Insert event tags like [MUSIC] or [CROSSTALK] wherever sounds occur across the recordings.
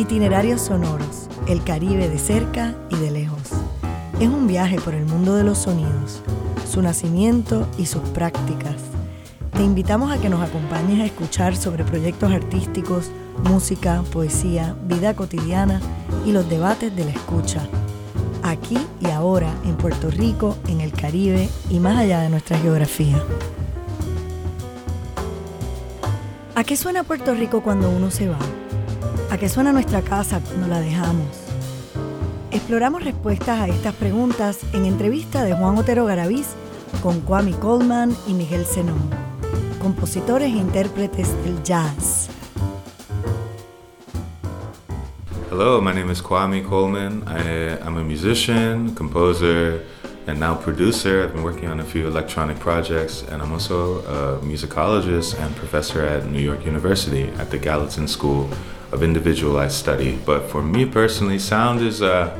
Itinerarios sonoros, el Caribe de cerca y de lejos. Es un viaje por el mundo de los sonidos, su nacimiento y sus prácticas. Te invitamos a que nos acompañes a escuchar sobre proyectos artísticos, música, poesía, vida cotidiana y los debates de la escucha. Aquí y ahora, en Puerto Rico, en el Caribe y más allá de nuestra geografía. ¿A qué suena Puerto Rico cuando uno se va? ¿A qué suena nuestra casa cuando la dejamos? Exploramos respuestas a estas preguntas en entrevista de Juan Otero Garaviz con Kwame Coleman y Miguel Zenón, compositores e intérpretes del jazz. Hello, my name is Kwame Coleman. I'm a musician, composer, and now producer. I've been working on a few electronic projects, and I'm also a musicologist and professor at New York University at the Gallatin School of individualized study. But for me personally, sound is uh,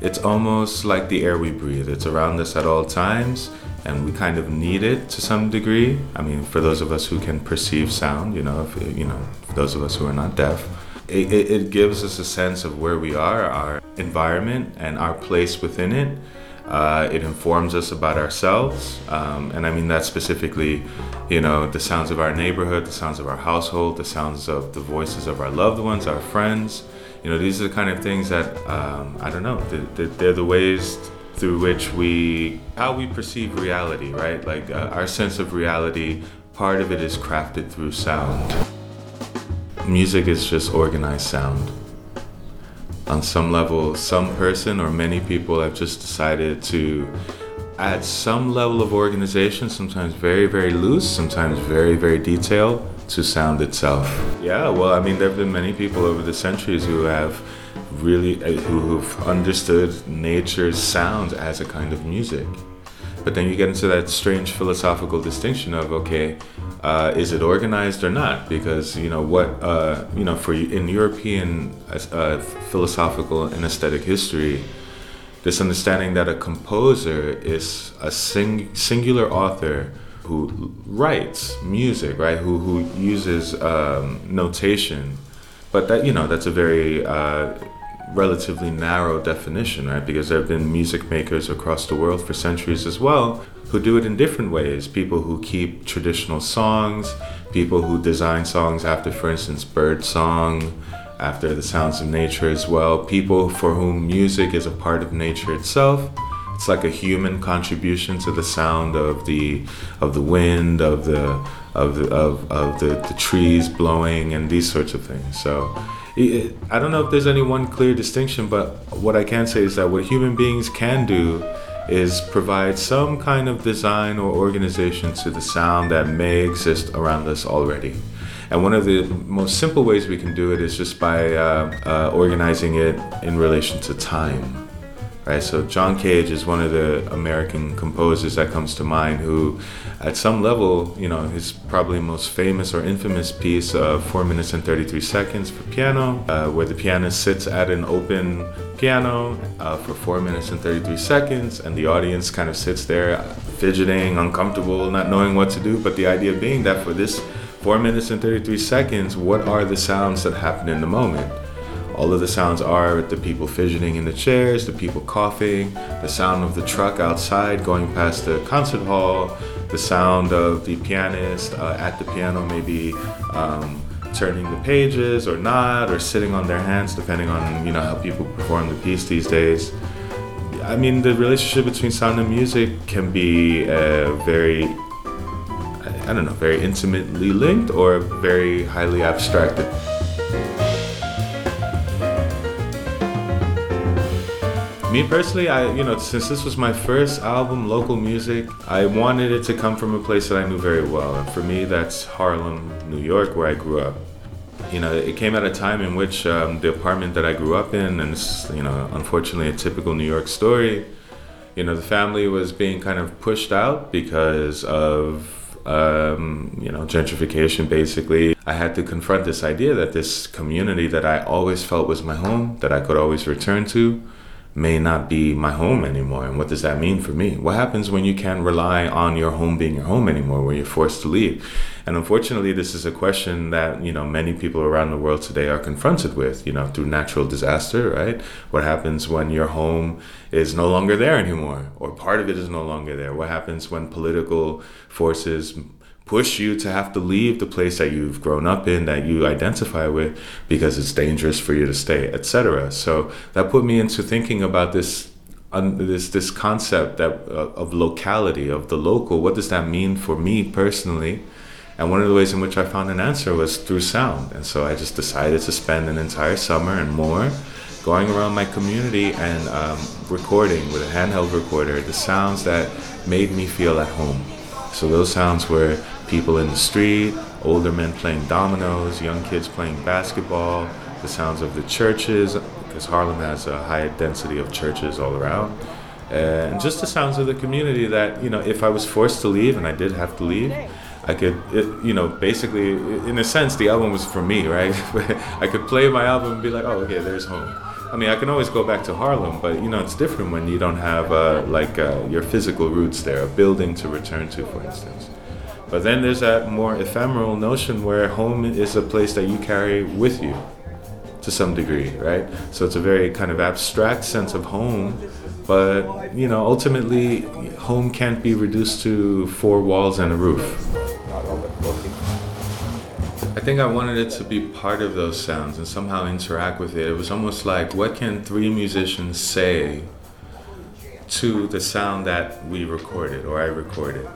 it's almost like the air we breathe. It's around us at all times, and we kind of need it to some degree. I mean, for those of us who can perceive sound, you know, if, you know, those of us who are not deaf, it, it, it gives us a sense of where we are, our environment, and our place within it. Uh, it informs us about ourselves, um, and I mean that specifically, you know, the sounds of our neighborhood, the sounds of our household, the sounds of the voices of our loved ones, our friends. You know, these are the kind of things that um, I don't know. They're, they're, the ways through which we, how we perceive reality, right? Like uh, our sense of reality. Part of it is crafted through sound. Music is just organized sound on some level, some person or many people have just decided to add some level of organization, sometimes very, very loose, sometimes very, very detailed, to sound itself. Yeah, well, I mean, there have been many people over the centuries who have really, uh, who've understood nature's sound as a kind of music. But then you get into that strange philosophical distinction of okay, uh, is it organized or not? Because you know what uh, you know for in European uh, philosophical and aesthetic history, this understanding that a composer is a sing- singular author who writes music, right? Who who uses um, notation, but that you know that's a very uh, relatively narrow definition, right? Because there have been music makers across the world for centuries as well who do it in different ways. People who keep traditional songs, people who design songs after, for instance, bird song, after the sounds of nature as well. People for whom music is a part of nature itself. It's like a human contribution to the sound of the of the wind, of the of the of, of the, the trees blowing and these sorts of things. So I don't know if there's any one clear distinction, but what I can say is that what human beings can do is provide some kind of design or organization to the sound that may exist around us already. And one of the most simple ways we can do it is just by uh, uh, organizing it in relation to time. Right, so John Cage is one of the American composers that comes to mind who at some level, you know, his probably most famous or infamous piece of 4 minutes and 33 seconds for piano, uh, where the pianist sits at an open piano uh, for 4 minutes and 33 seconds, and the audience kind of sits there fidgeting, uncomfortable, not knowing what to do. But the idea being that for this 4 minutes and 33 seconds, what are the sounds that happen in the moment? All of the sounds are the people fidgeting in the chairs, the people coughing, the sound of the truck outside going past the concert hall, the sound of the pianist uh, at the piano, maybe um, turning the pages or not, or sitting on their hands, depending on you know how people perform the piece these days. I mean, the relationship between sound and music can be uh, very, I don't know, very intimately linked or very highly abstracted. Me personally, I you know since this was my first album, local music, I wanted it to come from a place that I knew very well, and for me, that's Harlem, New York, where I grew up. You know, it came at a time in which um, the apartment that I grew up in, and it's you know unfortunately a typical New York story. You know, the family was being kind of pushed out because of um, you know, gentrification basically. I had to confront this idea that this community that I always felt was my home, that I could always return to, may not be my home anymore. And what does that mean for me? What happens when you can't rely on your home being your home anymore, where you're forced to leave? And unfortunately, this is a question that, you know, many people around the world today are confronted with, you know, through natural disaster, right? What happens when your home is no longer there anymore, or part of it is no longer there? What happens when political forces push you to have to leave the place that you've grown up in that you identify with because it's dangerous for you to stay etc so that put me into thinking about this um, this this concept that uh, of locality of the local. What does that mean for me personally? And one of the ways in which I found an answer was through sound. And so I just decided to spend an entire summer and more going around my community and um, recording with a handheld recorder the sounds that made me feel at home. So those sounds were people in the street, older men playing dominoes, young kids playing basketball, the sounds of the churches, because Harlem has a high density of churches all around. And just the sounds of the community that, you know, if I was forced to leave, and I did have to leave, I could, it, you know, basically, in a sense, the album was for me, right? [LAUGHS] I could play my album and be like, oh, okay, there's home. I mean, I can always go back to Harlem, but you know, it's different when you don't have uh, like uh, your physical roots there, a building to return to, for instance. But then there's that more ephemeral notion where home is a place that you carry with you to some degree, right? So it's a very kind of abstract sense of home, but you know, ultimately, home can't be reduced to four walls and a roof. I think I wanted it to be part of those sounds and somehow interact with it. It was almost like, what can three musicians say to the sound that we recorded or I recorded?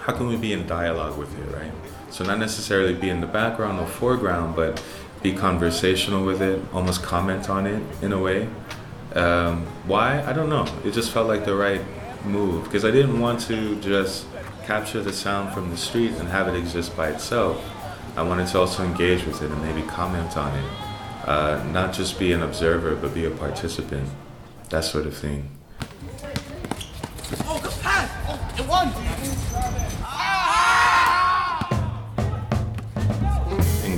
How can we be in dialogue with it, right? So not necessarily be in the background or foreground, but be conversational with it, almost comment on it in a way. Um, why? I don't know. It just felt like the right move because I didn't want to just capture the sound from the street and have it exist by itself. I wanted to also engage with it and maybe comment on it. Uh, not just be an observer, but be a participant. That sort of thing.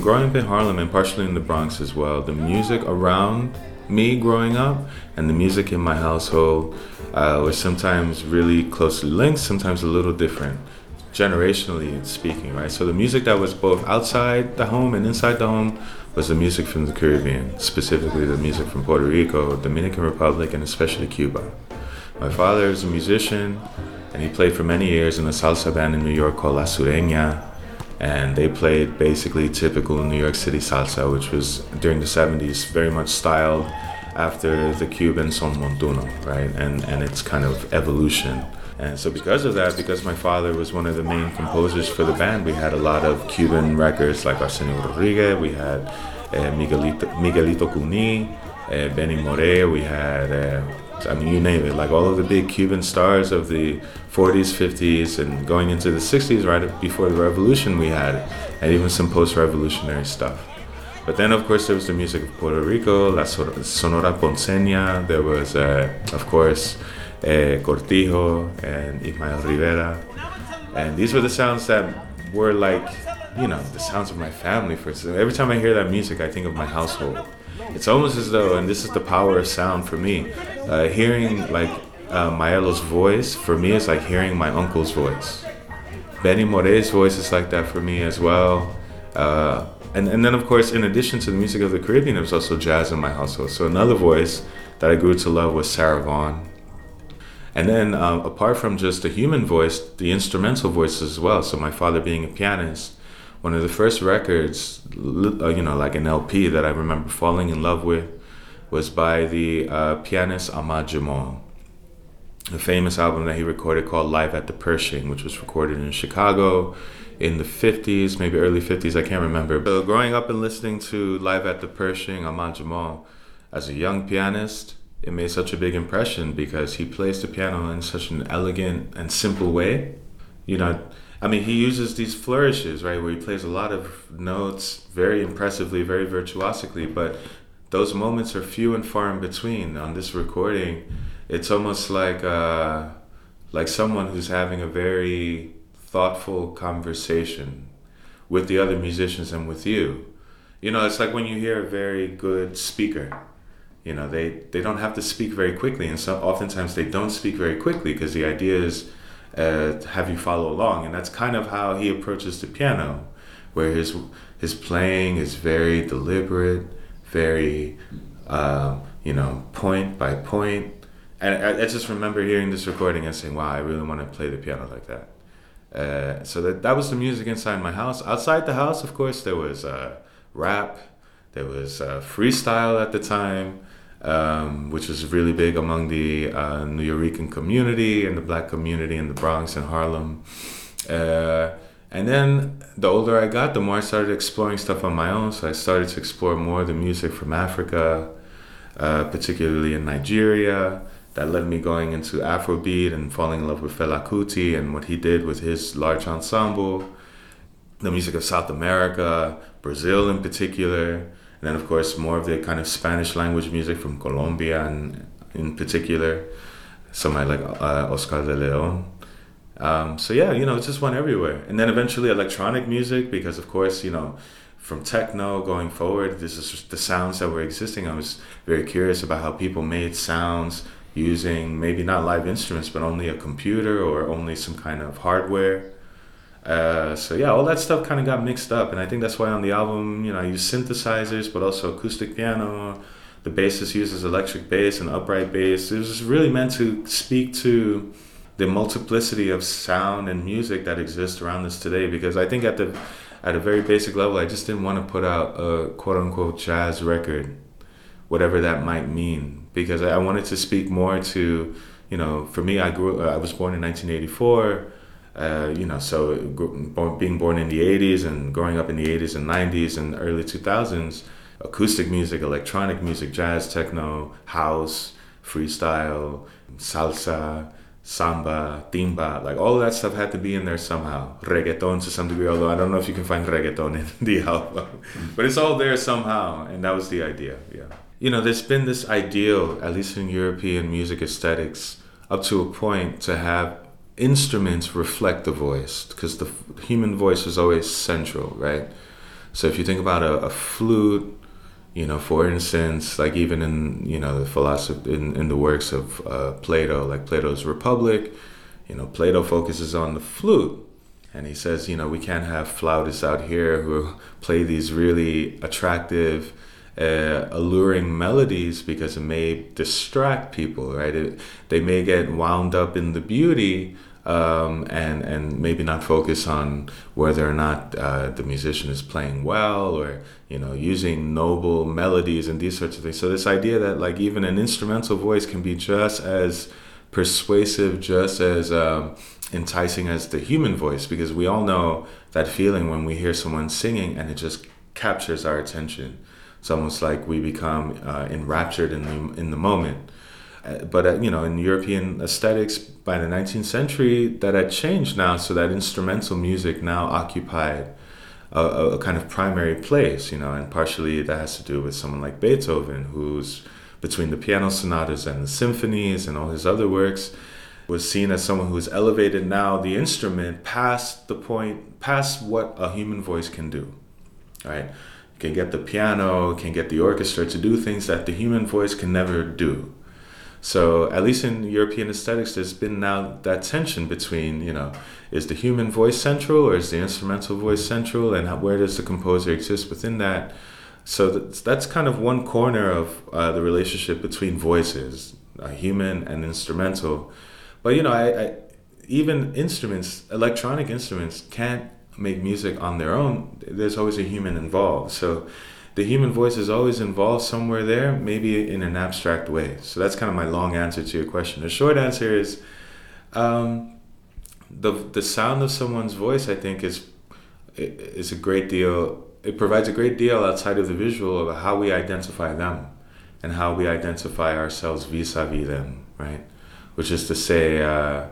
Growing up in Harlem and partially in the Bronx as well, the music around me growing up and the music in my household uh, was sometimes really closely linked, sometimes a little different, generationally speaking, right? So the music that was both outside the home and inside the home was the music from the Caribbean, specifically the music from Puerto Rico, Dominican Republic, and especially Cuba. My father is a musician, and he played for many years in a salsa band in New York called La Sureña and they played basically typical New York City salsa, which was during the 70s very much styled after the Cuban son montuno, right? And and its kind of evolution. And so because of that, because my father was one of the main composers for the band, we had a lot of Cuban records like Arsenio Rodriguez, we had uh, Miguelito, Miguelito Cuní, uh, Benny Moré, we had uh, I mean, you name it, like all of the big Cuban stars of the 40s, 50s, and going into the 60s, right before the revolution, we had, and even some post revolutionary stuff. But then, of course, there was the music of Puerto Rico, La Sonora Ponceña, there was, uh, of course, uh, Cortijo and Ismael Rivera. And these were the sounds that were like, you know, the sounds of my family. For every time I hear that music, I think of my household. It's almost as though, and this is the power of sound for me, uh, hearing like uh, Maelo's voice for me is like hearing my uncle's voice. Benny Moré's voice is like that for me as well. Uh, and, and then, of course, in addition to the music of the Caribbean, there was also jazz in my household. So another voice that I grew to love was Sarah Vaughan. And then, uh, apart from just the human voice, the instrumental voices as well. So my father being a pianist, one of the first records, uh, you know, like an LP that I remember falling in love with was by the uh, pianist Ahmad Jamal. A famous album that he recorded called Live at the Pershing, which was recorded in Chicago in the 50s, maybe early 50s, I can't remember. So growing up and listening to Live at the Pershing, Ahmad Jamal, as a young pianist, it made such a big impression because he plays the piano in such an elegant and simple way. You know, I mean, he uses these flourishes, right, where he plays a lot of notes very impressively, very virtuosically, but those moments are few and far in between. On this recording, it's almost like uh, like someone who's having a very thoughtful conversation with the other musicians and with you. You know, it's like when you hear a very good speaker you know they they don't have to speak very quickly and so oftentimes they don't speak very quickly because the idea is uh, have you follow along. And that's kind of how he approaches the piano where his his playing is very deliberate very uh, you know point by point. and I, I, just remember hearing this recording and saying wow i really want to play the piano like that. Uh, so that, that was the music inside my house. Outside the house of course there was uh, rap. There was freestyle at the time um, which was really big among the uh, Nuyorican community and the black community in the Bronx and Harlem. Uh, and then the older I got, the more I started exploring stuff on my own. So I started to explore more the music from Africa, uh, particularly in Nigeria. That led me going into Afrobeat and falling in love with Fela Kuti and what he did with his large ensemble. The music of South America, Brazil in particular. And then, of course, more of the kind of Spanish language music from Colombia and in particular, somebody like uh, Oscar de Leon. Um, so yeah, you know, it just went everywhere. And then eventually electronic music, because of course, you know, from techno going forward, this is the sounds that were existing. I was very curious about how people made sounds using maybe not live instruments, but only a computer or only some kind of hardware. Uh, so yeah, all that stuff kind of got mixed up, and I think that's why on the album, you know, I use synthesizers, but also acoustic piano. The bassist uses electric bass and upright bass. It was really meant to speak to the multiplicity of sound and music that exists around us today. Because I think at the at a very basic level, I just didn't want to put out a quote unquote jazz record, whatever that might mean. Because I wanted to speak more to, you know, for me, I grew, I was born in 1984 uh, you know, so being born in the 80s and growing up in the 80s and 90s and early 2000s, acoustic music, electronic music, jazz, techno, house, freestyle, salsa, samba, timba, like all that stuff had to be in there somehow. Reggaeton to some degree, although I don't know if you can find reggaeton in the [LAUGHS] album, but it's all there somehow, and that was the idea. Yeah, you know, there's been this ideal, at least in European music aesthetics, up to a point to have instruments reflect the voice because the human voice is always central, right? So if you think about a, a, flute, you know, for instance, like even in you know the philosophy in, in the works of uh, Plato, like Plato's Republic, you know, Plato focuses on the flute, and he says, you know, we can't have flautists out here who play these really attractive uh, alluring melodies because it may distract people, right? It, they may get wound up in the beauty um, and and maybe not focus on whether or not uh, the musician is playing well or you know using noble melodies and these sorts of things. So this idea that like even an instrumental voice can be just as persuasive, just as um, enticing as the human voice, because we all know that feeling when we hear someone singing and it just captures our attention. It's almost like we become uh, enraptured in the in the moment. Uh, but uh, you know, in European aesthetics by the 19th century, that had changed now, so that instrumental music now occupied a, a, kind of primary place. You know, and partially that has to do with someone like Beethoven, who's between the piano sonatas and the symphonies and all his other works was seen as someone who's elevated now the instrument past the point past what a human voice can do right can get the piano, can get the orchestra to do things that the human voice can never do. So at least in European aesthetics, there's been now that tension between, you know, is the human voice central or is the instrumental voice central, and how, where does the composer exist within that? So that's, that's kind of one corner of uh, the relationship between voices, uh, human and instrumental. But you know, I, I, even instruments, electronic instruments, can't make music on their own, there's always a human involved. So the human voice is always involved somewhere there, maybe in an abstract way. So that's kind of my long answer to your question. The short answer is um, the the sound of someone's voice. I think is is a great deal. It provides a great deal outside of the visual of how we identify them and how we identify ourselves vis-a-vis them, right? Which is to say. Uh,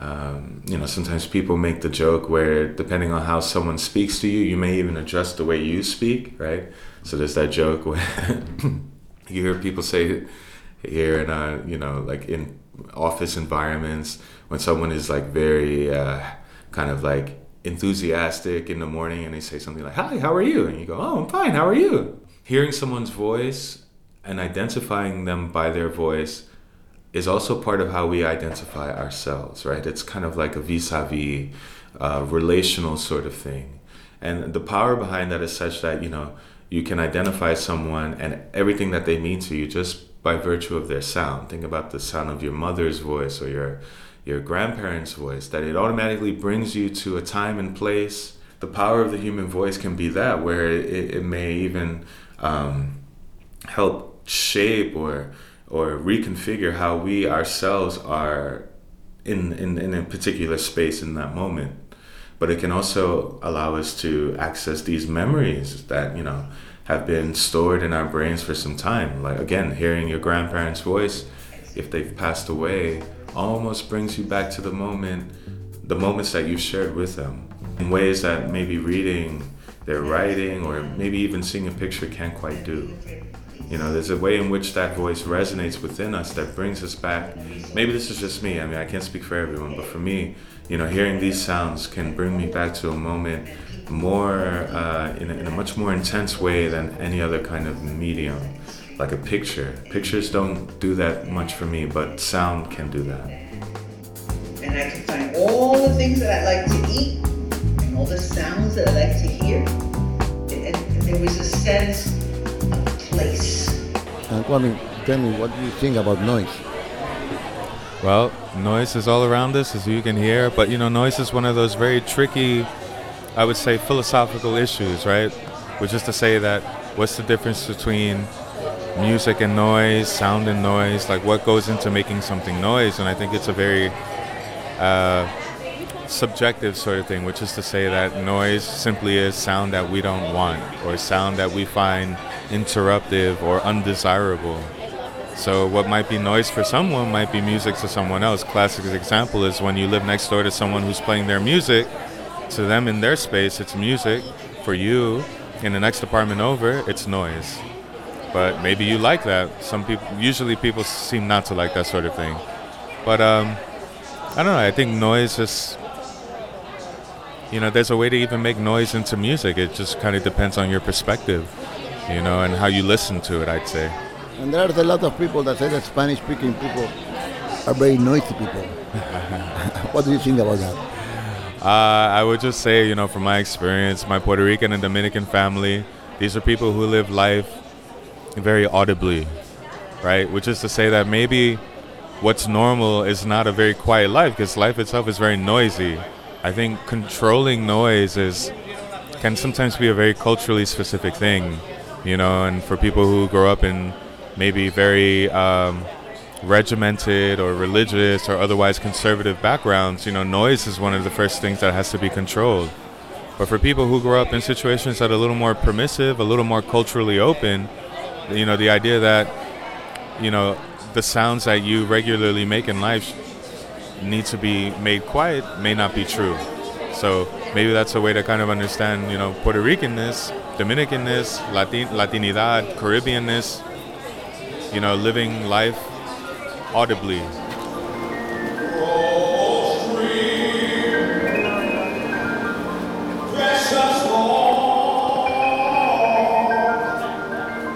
um, you know, sometimes people make the joke where depending on how someone speaks to you, you may even adjust the way you speak, right? So there's that joke where [LAUGHS] you hear people say here in, uh, you know, like in office environments when someone is like very uh, kind of like enthusiastic in the morning and they say something like, Hi, how are you? And you go, Oh, I'm fine, how are you? Hearing someone's voice and identifying them by their voice is also part of how we identify ourselves, right? It's kind of like a vis a vis relational sort of thing. And the power behind that is such that, you know, you can identify someone and everything that they mean to you just by virtue of their sound. Think about the sound of your mother's voice or your your grandparents' voice, that it automatically brings you to a time and place. The power of the human voice can be that, where it, it may even um, help shape or or reconfigure how we ourselves are in, in, in a particular space in that moment. But it can also allow us to access these memories that, you know, have been stored in our brains for some time. Like again, hearing your grandparents' voice, if they've passed away, almost brings you back to the moment, the moments that you shared with them in ways that maybe reading their writing or maybe even seeing a picture can't quite do. You know, there's a way in which that voice resonates within us that brings us back. Maybe this is just me. I mean, I can't speak for everyone, but for me, you know, hearing these sounds can bring me back to a moment more uh, in, a, in a much more intense way than any other kind of medium, like a picture. Pictures don't do that much for me, but sound can do that. And I can find all the things that I like to eat and all the sounds that I like to hear. And, and there was a sense place. And Kwami, tell me, what do you think about noise? Well, noise is all around us, as you can hear, but you know, noise is one of those very tricky I would say, philosophical issues, right? Which is to say that what's the difference between music and noise, sound and noise? Like, what goes into making something noise? And I think it's a very uh, subjective sort of thing, which is to say that noise simply is sound that we don't want or sound that we find interruptive or undesirable. So what might be noise for someone might be music to someone else. Classic example is when you live next door to someone who's playing their music to them in their space, it's music. For you, in the next apartment over, it's noise. But maybe you like that. Some people, usually people seem not to like that sort of thing. But um, I don't know. I think noise is, you know, there's a way to even make noise into music. It just kind of depends on your perspective, you know, and how you listen to it. I'd say. And there's a lot of people that say that Spanish-speaking people are very noisy people. [LAUGHS] what do you think about that? Uh, I would just say, you know, from my experience, my Puerto Rican and Dominican family, these are people who live life very audibly, right? Which is to say that maybe what's normal is not a very quiet life because life itself is very noisy. I think controlling noise is can sometimes be a very culturally specific thing, you know, and for people who grow up in maybe very um, regimented or religious or otherwise conservative backgrounds, you know, noise is one of the first things that has to be controlled. But for people who grow up in situations that are a little more permissive, a little more culturally open, you know, the idea that, you know, the sounds that you regularly make in life need to be made quiet may not be true. So maybe that's a way to kind of understand, you know, Puerto Ricanness, Dominicanness, Latin, Latinidad, Caribbeanness, you know, living life audibly.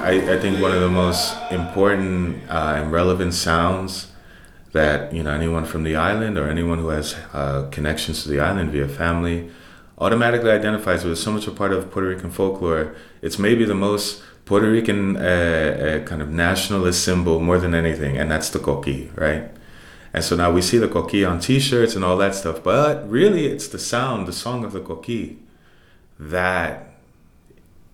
I, I think one of the most important uh, and relevant sounds that you know anyone from the island or anyone who has uh, connections to the island via family automatically identifies with. So much a part of Puerto Rican folklore. It's maybe the most Puerto Rican uh, uh, kind of nationalist symbol more than anything, and that's the coqui, right? And so now we see the coqui on T-shirts and all that stuff, but really it's the sound, the song of the coqui, that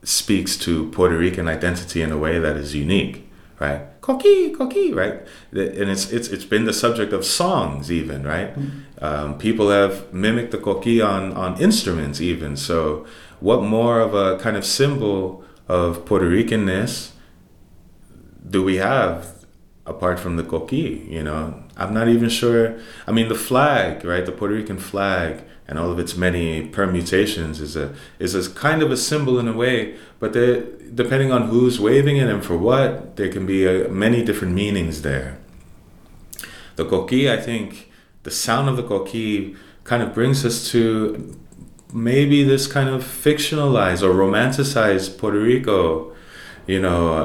speaks to Puerto Rican identity in a way that is unique, right? Coqui, coqui, right? And it's it's it's been the subject of songs, even, right? Mm-hmm. Um, people have mimicked the coqui on on instruments, even. So, what more of a kind of symbol? of Puerto Ricanness do we have apart from the coqui? You know, I'm not even sure. I mean, the flag, right? The Puerto Rican flag and all of its many permutations is a is a kind of a symbol in a way, but depending on who's waving it and for what, there can be a, many different meanings there. The coqui, I think, the sound of the coqui kind of brings us to maybe this kind of fictionalized or romanticized Puerto Rico, you know, uh,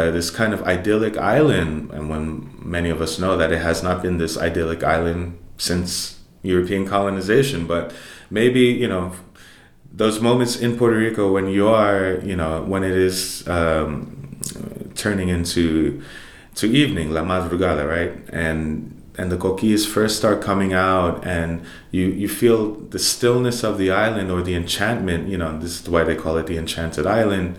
uh, this kind of idyllic island. And when many of us know that it has not been this idyllic island since European colonization, but maybe, you know, those moments in Puerto Rico when you are, you know, when it is um, turning into to evening, la madrugada, right? And and the coquillas first start coming out and you you feel the stillness of the island or the enchantment, you know, this is why they call it the enchanted island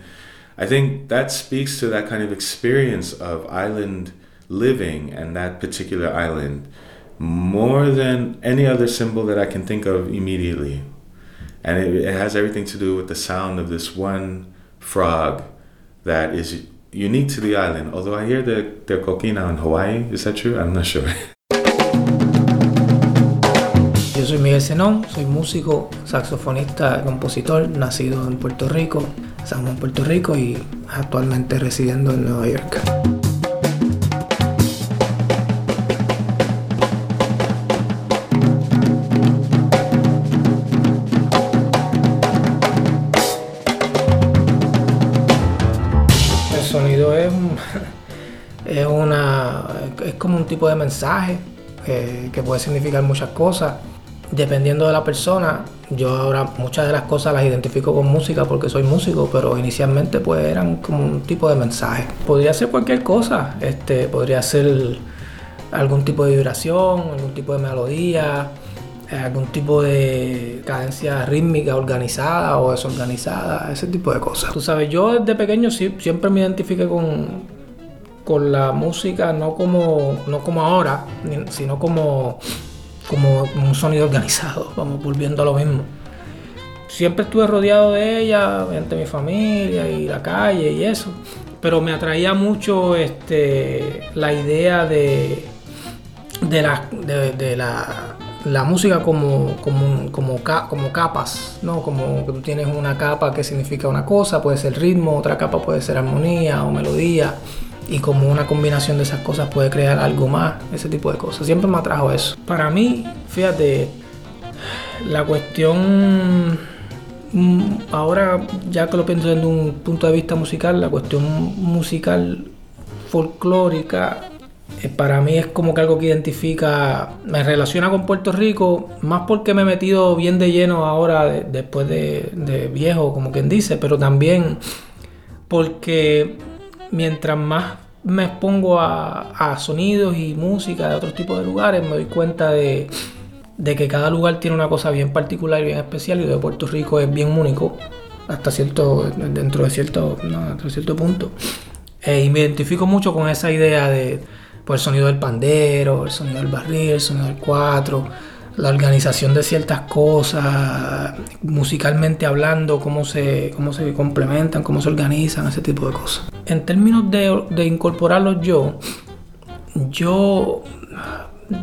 I think that speaks to that kind of experience of island living and that particular island more than any other symbol that I can think of immediately. And it, it has everything to do with the sound of this one frog that is unique to the island. Although I hear that they're coquina in Hawaii. Is that true? I'm not sure. [LAUGHS] soy Miguel Zenón, soy músico, saxofonista, compositor, nacido en Puerto Rico. San Juan, Puerto Rico y actualmente residiendo en Nueva York. El sonido es, [LAUGHS] una, es como un tipo de mensaje eh, que puede significar muchas cosas dependiendo de la persona, yo ahora muchas de las cosas las identifico con música porque soy músico, pero inicialmente pues eran como un tipo de mensaje. Podría ser cualquier cosa, este, podría ser algún tipo de vibración, algún tipo de melodía, eh, algún tipo de cadencia rítmica organizada o desorganizada, ese tipo de cosas. Tú sabes, yo desde pequeño siempre me identifiqué con, con la música, no como, no como ahora, sino como como un sonido organizado, vamos volviendo a lo mismo. Siempre estuve rodeado de ella, entre mi familia y la calle y eso, pero me atraía mucho este, la idea de, de, la, de, la, música como, como, como, como, capas, ¿no? Como que tú tienes una capa que significa una cosa, puede ser ritmo, otra capa puede ser armonía o melodía y como una combinación de esas cosas puede crear algo más, ese tipo de cosas. Siempre me atrajo eso. Para mí, fíjate, la cuestión, mm, ahora ya que lo pienso desde un punto de vista musical, la cuestión musical folclórica eh, para mí es como que algo que identifica, me relaciona con Puerto Rico, más porque me he metido bien de lleno ahora después de, de viejo, como quien dice, pero también porque mientras más me expongo a, sonidos y música de otros tipos de lugares, me doy cuenta de, que cada lugar tiene una cosa bien particular y bien especial y de Puerto Rico es bien único hasta cierto dentro de cierto cierto punto eh, y me identifico mucho con esa idea de pues, el sonido del pandero el sonido del barril el sonido del cuatro la organización de ciertas cosas, musicalmente hablando, cómo se, cómo se complementan, cómo se organizan, ese tipo de cosas. En términos de, de incorporarlos yo, yo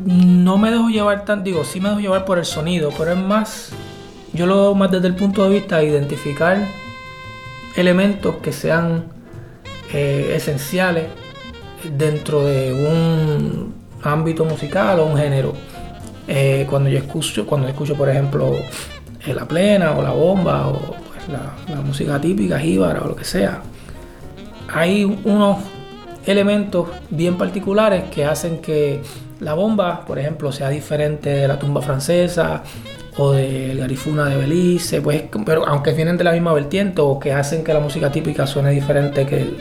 no me dejo llevar tan, digo, sí me dejo llevar por el sonido, pero es más, yo lo veo más desde el punto de vista de identificar elementos que sean eh, esenciales dentro de un ámbito musical o un género. Eh, cuando yo escucho, cuando escucho por ejemplo eh, la plena o la bomba o pues, la, música típica, jíbara o lo que sea, hay unos elementos bien particulares que hacen que la bomba, por ejemplo, sea diferente de la tumba francesa o del garifuna de Belice, pues, pero aunque vienen de la misma vertiente o que hacen que la música típica suene diferente que el,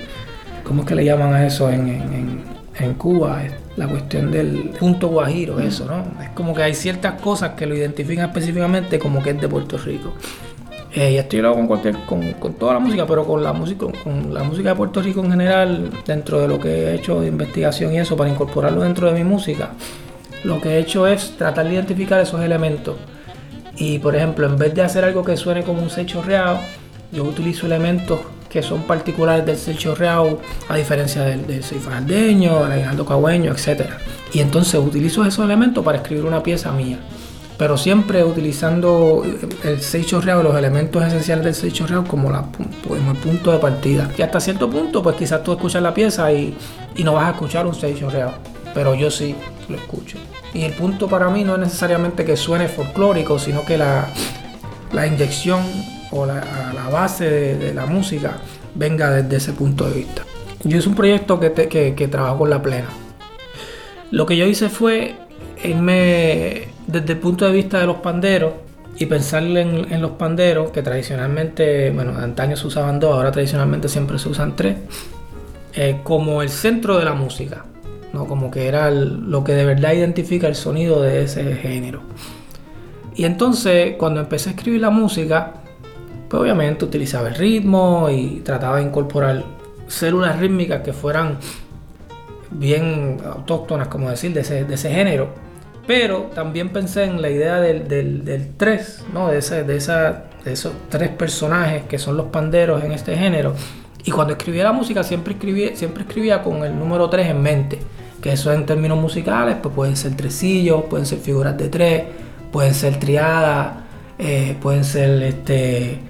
¿cómo es que le llaman a eso en, en, en Cuba? la cuestión del punto guajiro, eso, ¿no? Es como que hay ciertas cosas que lo identifican específicamente como que es de Puerto Rico. Eh, y estoy hablando con, cualquier, con, con, toda la música, pero con la música, con la música de Puerto Rico en general, dentro de lo que he hecho de investigación y eso, para incorporarlo dentro de mi música, lo que he hecho es tratar de identificar esos elementos. Y por ejemplo, en vez de hacer algo que suene como un secho real, yo utilizo elementos que son particulares del selcho real, a diferencia del, del Seifardeño, del aguinaldo cagüeño, etc. Y entonces utilizo esos elementos para escribir una pieza mía. Pero siempre utilizando el sello real, los elementos esenciales del sello real como, el punto de partida. Y hasta cierto punto, pues quizás tú escuchas la pieza y, no vas a escuchar un sello real. Pero yo sí lo escucho. Y el punto para mí no es necesariamente que suene folclórico, sino que la, inyección o la, base de, la música venga desde ese punto de vista. Yo es un proyecto que, que trabajo con la plena. Lo que yo hice fue irme desde el punto de vista de los panderos y pensar en, los panderos, que tradicionalmente, bueno, antaño se usaban dos, ahora tradicionalmente siempre se usan tres, eh, como el centro de la música, ¿no? como que era lo que de verdad identifica el sonido de ese género. Y entonces, cuando empecé a escribir la música, pues obviamente utilizaba el ritmo y trataba de incorporar células rítmicas que fueran bien autóctonas, como decir, de ese, de ese género pero también pensé en la idea del, del, tres, ¿no? de, ese, de, esa, de esos tres personajes que son los panderos en este género. Y cuando escribía la música siempre escribía, siempre escribía con el número 3 en mente. Que eso en términos musicales pues pueden ser tresillos, pueden ser figuras de tres, pueden ser triadas, eh, pueden ser este,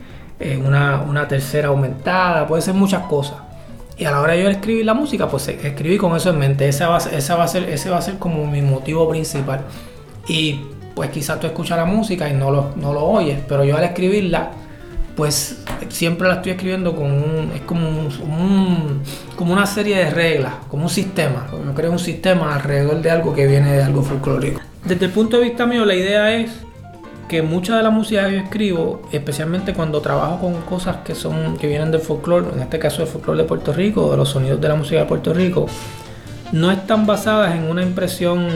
eh, una, una tercera aumentada, pueden ser muchas cosas. Y a la hora de escribir la música, pues escribí con eso en mente. Ese va, esa va a ser, ese va a ser como mi motivo principal. Y pues quizás tú escuchas la música y no lo, no lo oyes, pero yo al escribirla, pues siempre la estoy escribiendo con un, es como, un, como una serie de reglas, como un sistema. Yo creo un sistema alrededor de algo que viene de algo folclórico. Desde el punto de vista mío, la idea es que mucha de la música que yo escribo, especialmente cuando trabajo con cosas que son que vienen del folclore, en este caso del folclore de Puerto Rico, de los sonidos de la música de Puerto Rico, no están basadas en una impresión,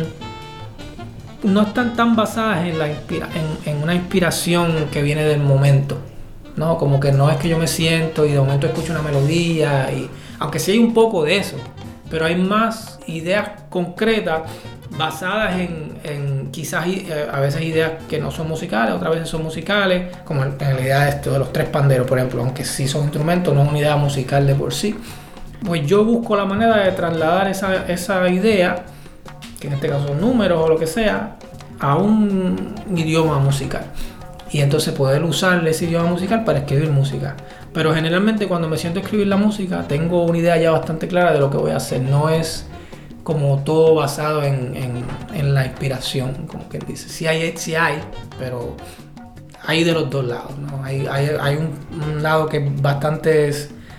no están tan basadas en, la en, una inspiración que viene del momento. ¿no? Como que no es que yo me siento y de momento escucho una melodía, y, aunque sí hay un poco de eso, pero hay más ideas concretas basadas en, quizás eh, a veces ideas que no son musicales, otras veces son musicales, como en, la idea de esto de los tres panderos, por ejemplo, aunque sí son instrumentos, no es una idea musical de por sí. Pues yo busco la manera de trasladar esa, esa idea, que en este caso son números o lo que sea, a un idioma musical. Y entonces poder usar ese idioma musical para escribir música. Pero generalmente cuando me siento a escribir la música, tengo una idea ya bastante clara de lo que voy a hacer. No es como todo basado en, en, la inspiración, como quien dice. Sí hay, sí hay, pero hay de los dos lados, ¿no? Hay, hay, hay un, lado que es bastante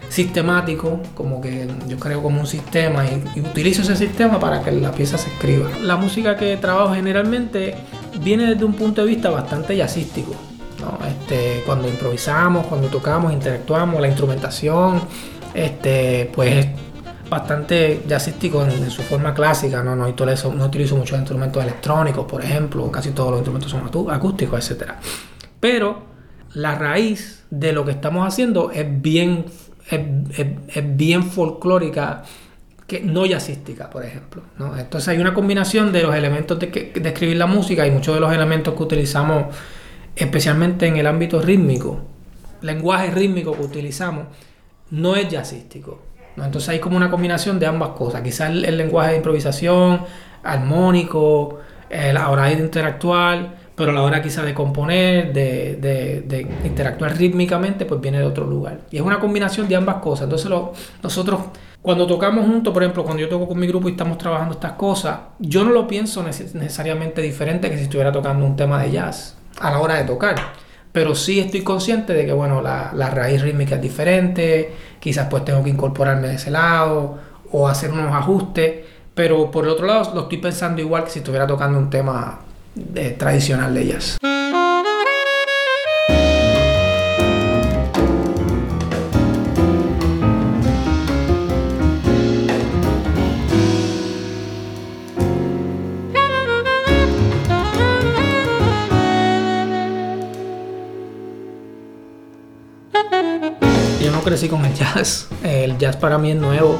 sistemático, como que yo creo como un sistema y, utilizo ese sistema para que la pieza se escriba. La música que trabajo generalmente viene desde un punto de vista bastante jazzístico. ¿no? Este, cuando improvisamos, cuando tocamos, interactuamos, la instrumentación, este, pues bastante jazzístico en, su forma clásica, ¿no? No, utilizo, no utilizo muchos instrumentos electrónicos, por ejemplo, casi todos los instrumentos son acústicos, etc. Pero la raíz de lo que estamos haciendo es bien, es, bien folclórica, que no jazzística, por ejemplo. ¿no? Entonces hay una combinación de los elementos de, de escribir la música y muchos de los elementos que utilizamos, especialmente en el ámbito rítmico, lenguaje rítmico que utilizamos, no es jazzístico entonces hay como una combinación de ambas cosas. Quizás el, lenguaje de improvisación, armónico, la hora de interactuar, pero la hora quizás de componer, de, interactuar rítmicamente, pues viene de otro lugar. Y es una combinación de ambas cosas. Entonces nosotros cuando tocamos juntos, por ejemplo, cuando yo toco con mi grupo y estamos trabajando estas cosas, yo no lo pienso necesariamente diferente que si estuviera tocando un tema de jazz a la hora de tocar pero sí estoy consciente de que, bueno, la, la, raíz rítmica es diferente, quizás pues tengo que incorporarme de ese lado o hacer unos ajustes, pero por el otro lado lo estoy pensando igual que si estuviera tocando un tema eh, tradicional de jazz. Crecí con el jazz. El jazz para mí es nuevo.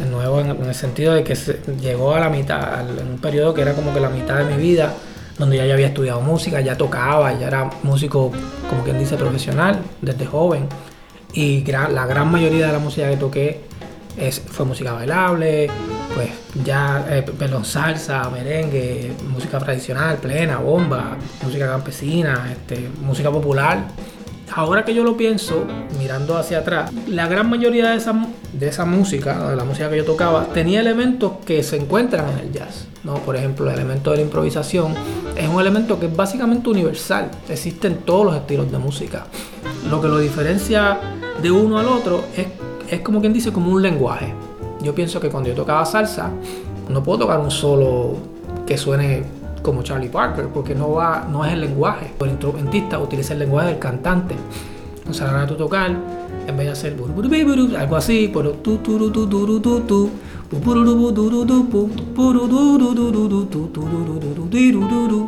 Es nuevo en, el sentido de que llegó a la mitad, en un periodo que era como que la mitad de mi vida, donde ya, había estudiado música, ya tocaba, ya era músico, como quien dice, profesional, desde joven. Y la gran mayoría de la música que toqué es, fue música bailable, pues ya eh, salsa, merengue, música tradicional, plena, bomba, música campesina, este, música popular ahora que yo lo pienso, mirando hacia atrás, la gran mayoría de esa, de esa música, de la música que yo tocaba, tenía elementos que se encuentran en el jazz. ¿no? Por ejemplo, el elemento de la improvisación es un elemento que es básicamente universal, existe en todos los estilos de música. Lo que lo diferencia de uno al otro es es como quien dice, como un lenguaje. Yo pienso que cuando yo tocaba salsa, no puedo tocar un solo que suene como Charlie Parker, porque no va, no es el lenguaje. El instrumentista utiliza el lenguaje del cantante. Entonces a la hora de tocar, en vez de hacer algo así, pero tu tu tu tu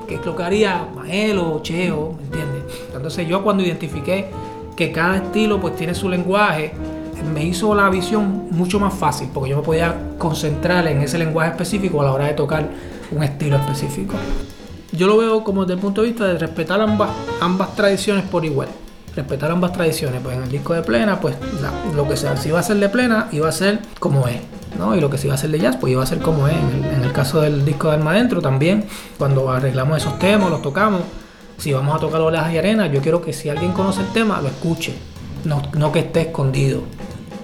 que es lo que haría Maelo o Cheo, ¿me entiendes? Entonces yo cuando identifiqué que cada estilo pues tiene su lenguaje, me hizo la visión mucho más fácil, porque yo me podía concentrar en ese lenguaje específico a la hora de tocar un estilo específico. Yo lo veo como desde el punto de vista de respetar ambas, ambas tradiciones por igual. Respetar ambas tradiciones, pues en el disco de plena, pues lo que sea, si iba a ser de plena, iba a ser como es. ¿no? Y lo que se iba a hacer de jazz, pues iba a ser como es. En el, caso del disco de Alma Adentro también, cuando arreglamos esos temas, los tocamos, si vamos a tocar Oleadas y Arena, yo quiero que si alguien conoce el tema, lo escuche, no, no que esté escondido.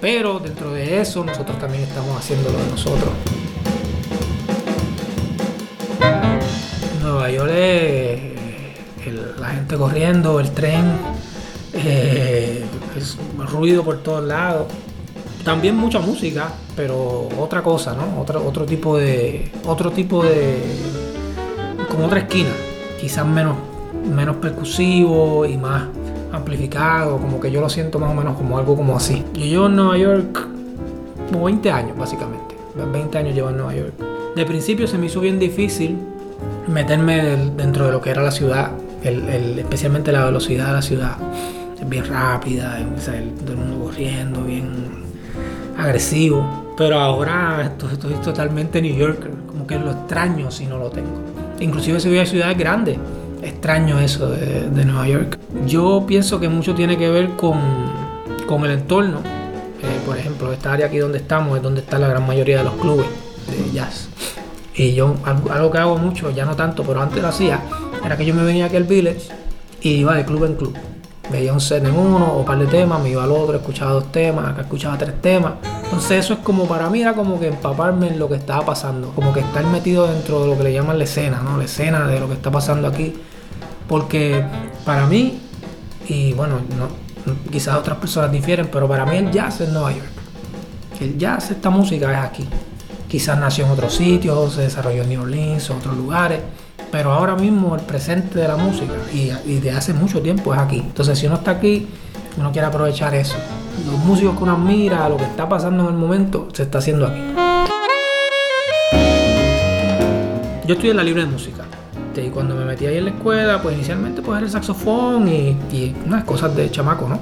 Pero dentro de eso, nosotros también estamos haciendo lo de nosotros. Nueva York es la gente corriendo, el tren, eh, es ruido por todos lados también mucha música, pero otra cosa, ¿no? Otro, otro tipo de. Otro tipo de. como otra esquina. Quizás menos, menos percusivo y más amplificado. Como que yo lo siento más o menos como algo como así. Yo llevo en Nueva York como 20 años, básicamente. 20 años llevo en Nueva York. De principio se me hizo bien difícil meterme dentro de lo que era la ciudad, especialmente la velocidad de la ciudad. Bien rápida, todo el mundo corriendo, bien agresivo. Pero ahora estoy, totalmente New Yorker, como que lo extraño si no lo tengo. Inclusive si voy a ciudades grandes, extraño eso de, Nueva York. Yo pienso que mucho tiene que ver con, con el entorno. Eh, por ejemplo, esta área aquí donde estamos es donde está la gran mayoría de los clubes de jazz. Y yo, algo que hago mucho, ya no tanto, pero antes lo hacía, era que yo me venía aquí al Village y iba de club en club veía un set en uno o un par de temas, me iba al otro, escuchaba dos temas, acá escuchaba tres temas. Entonces eso es como para mí era como que empaparme en lo que estaba pasando, como que estar metido dentro de lo que le llaman la escena, ¿no? La escena de lo que está pasando aquí. Porque para mí, y bueno, no, quizás otras personas difieren, pero para mí el jazz es Nueva York. El jazz, esta música es aquí. Quizás nació en otros sitios, se desarrolló en New Orleans o otros lugares pero ahora mismo el presente de la música y, de hace mucho tiempo es aquí. Entonces, si uno está aquí, uno quiere aprovechar eso. Los músicos que uno admira, lo que está pasando en el momento, se está haciendo aquí. Yo estoy en la libre de música. Y cuando me metí ahí en la escuela, pues inicialmente pues era el saxofón y, unas cosas de chamaco, ¿no?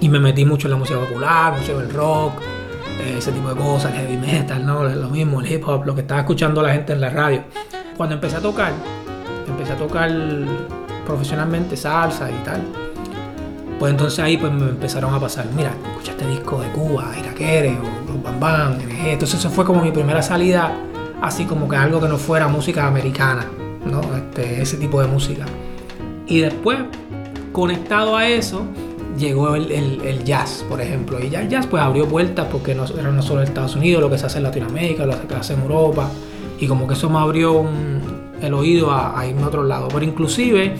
Y me metí mucho en la música popular, mucho en el rock, ese tipo de cosas, el heavy metal, ¿no? Lo mismo, el hip hop, lo que estaba escuchando la gente en la radio cuando empecé a tocar, empecé a tocar profesionalmente salsa y tal, pues entonces ahí pues me empezaron a pasar, mira, escucha este disco de Cuba, Iraquere o los Bam Bam, entonces eso fue como mi primera salida, así como que algo que no fuera música americana, ¿no? Este, ese tipo de música. Y después, conectado a eso, llegó el, jazz, por ejemplo. Y ya el jazz pues abrió puertas porque no era no solo Estados Unidos, lo que se hace en Latinoamérica, lo que se hace en Europa y como que eso me abrió el oído a, irme a otro lado. Pero inclusive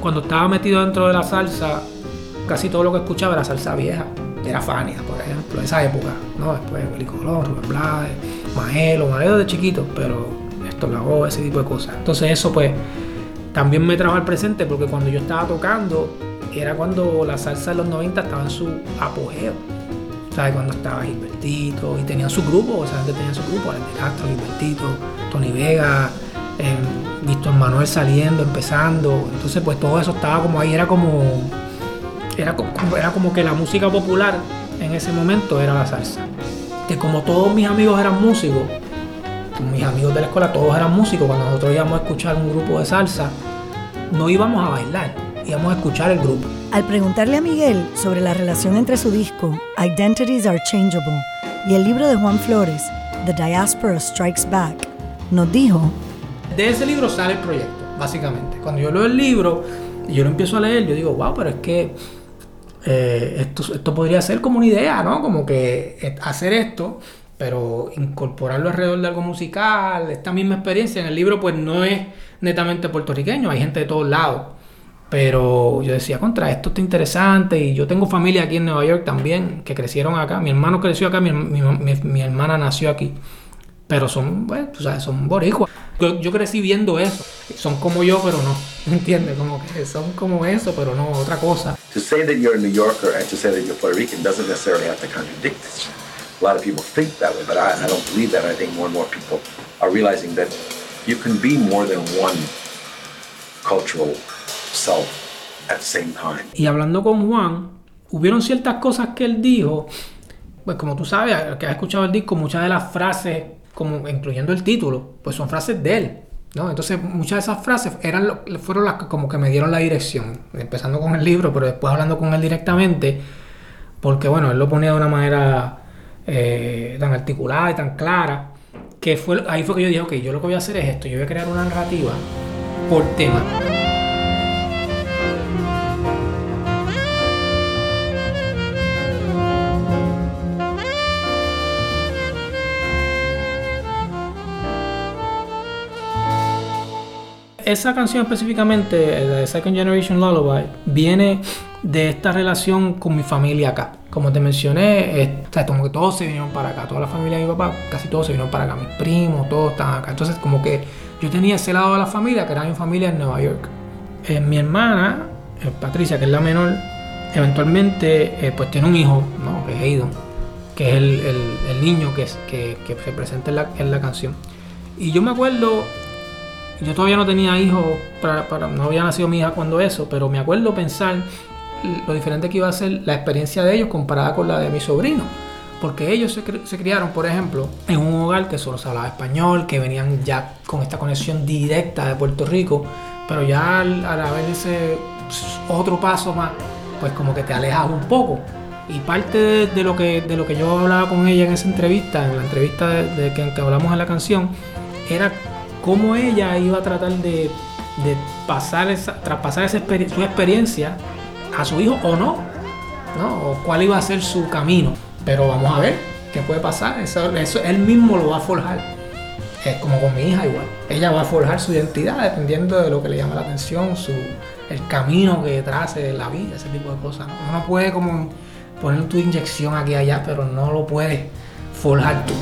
cuando estaba metido dentro de la salsa, casi todo lo que escuchaba era salsa vieja. Era Fania, por ejemplo, esa época, ¿no? Después Willy Colón, Rubén Blades, Maelo, Maelo de chiquito, pero esto lo hago, ese tipo de cosas. Entonces eso pues también me trajo al presente porque cuando yo estaba tocando era cuando la salsa de los 90 estaba en su apogeo. ¿Sabes? Cuando estaba Gilbertito y tenían su grupo, o sea, antes tenían su grupo, de Castro, Gilbertito, Tony Vega, eh, Víctor Manuel saliendo, empezando. Entonces, pues todo eso estaba como ahí, era como, era como, era como que la música popular en ese momento era la salsa. Que como todos mis amigos eran músicos, mis amigos de la escuela todos eran músicos, cuando nosotros íbamos a escuchar un grupo de salsa, no íbamos a bailar, íbamos a escuchar el grupo. Al preguntarle a Miguel sobre la relación entre su disco Identities Are Changeable y el libro de Juan Flores, The Diaspora Strikes Back, nos dijo, de ese libro sale el proyecto, básicamente. Cuando yo leo el libro y yo lo empiezo a leer, yo digo, wow, pero es que eh, esto, esto podría ser como una idea, ¿no? Como que eh, hacer esto, pero incorporarlo alrededor de algo musical, esta misma experiencia en el libro pues no es netamente puertorriqueño, hay gente de todos lados. Pero yo decía, contra esto está interesante y yo tengo familia aquí en Nueva York también, que crecieron acá. Mi hermano creció acá, mi, mi, hermana nació aquí. Pero son, bueno, tú sabes, son boricuas. Yo, yo, crecí viendo eso. Son como yo, pero no. ¿Entiendes? Como que son como eso, pero no otra cosa. To say that you're a New Yorker and to say that you're Puerto Rican doesn't necessarily have to contradict each A lot of people think that way, but I, I don't believe that. I think more and more people are realizing that you can be more than one cultural y hablando con Juan, hubieron ciertas cosas que él dijo, pues como tú sabes, que has escuchado el disco, muchas de las frases, como incluyendo el título, pues son frases de él. ¿no? Entonces muchas de esas frases eran fueron las que como que me dieron la dirección, empezando con el libro, pero después hablando con él directamente, porque bueno, él lo ponía de una manera eh, tan articulada y tan clara, que fue, ahí fue que yo dije, ok, yo lo que voy a hacer es esto, yo voy a crear una narrativa por tema. Esa canción específicamente, la de Second Generation Lullaby, viene de esta relación con mi familia acá. Como te mencioné, como que todos se vinieron para acá, toda la familia de mi papá, casi todos se vinieron para acá, mis primos, todos están acá. Entonces, como que yo tenía ese lado de la familia, que era mi familia en Nueva York. Eh, mi hermana, eh, Patricia, que es la menor, eventualmente eh, pues tiene un hijo, ¿no? que es Aidan, que es el, niño que, que, que, se presenta en la, en la canción. Y yo me acuerdo yo todavía no tenía hijos, para, no había nacido mi hija cuando eso, pero me acuerdo pensar lo diferente que iba a ser la experiencia de ellos comparada con la de mi sobrino. Porque ellos se, criaron, por ejemplo, en un hogar que solo se hablaba español, que venían ya con esta conexión directa de Puerto Rico, pero ya al, haber ese otro paso más, pues como que te alejas un poco. Y parte de, lo que, de lo que yo hablaba con ella en esa entrevista, en la entrevista de, que, que hablamos en la canción, era cómo ella iba a tratar de, pasar esa, traspasar esa su experiencia a su hijo o no, ¿no? O cuál iba a ser su camino. Pero vamos a ver qué puede pasar. Eso, eso él mismo lo va a forjar. Es como con mi hija igual. Ella va a forjar su identidad dependiendo de lo que le llama la atención, su, el camino que trace la vida, ese tipo de cosas. Uno puede como poner tu inyección aquí y allá, pero no lo puedes forjar tú.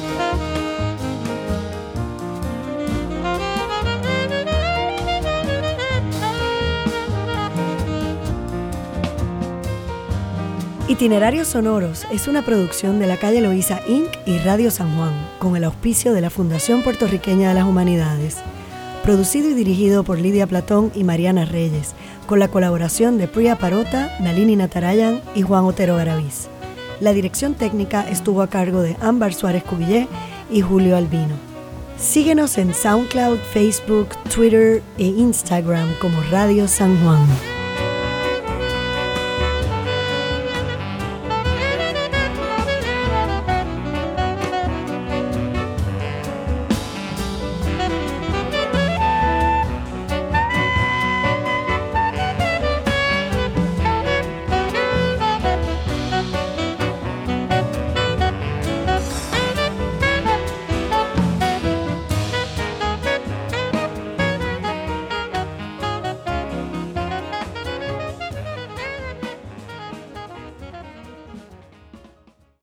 Itinerarios Sonoros es una producción de la calle Loíza Inc. y Radio San Juan, con el auspicio de la Fundación Puertorriqueña de las Humanidades. Producido y dirigido por Lidia Platón y Mariana Reyes, con la colaboración de Priya Parota, Nalini Natarayan y Juan Otero Garaviz. La dirección técnica estuvo a cargo de Ámbar Suárez Cubillé y Julio Albino. Síguenos en SoundCloud, Facebook, Twitter e Instagram como Radio San Juan.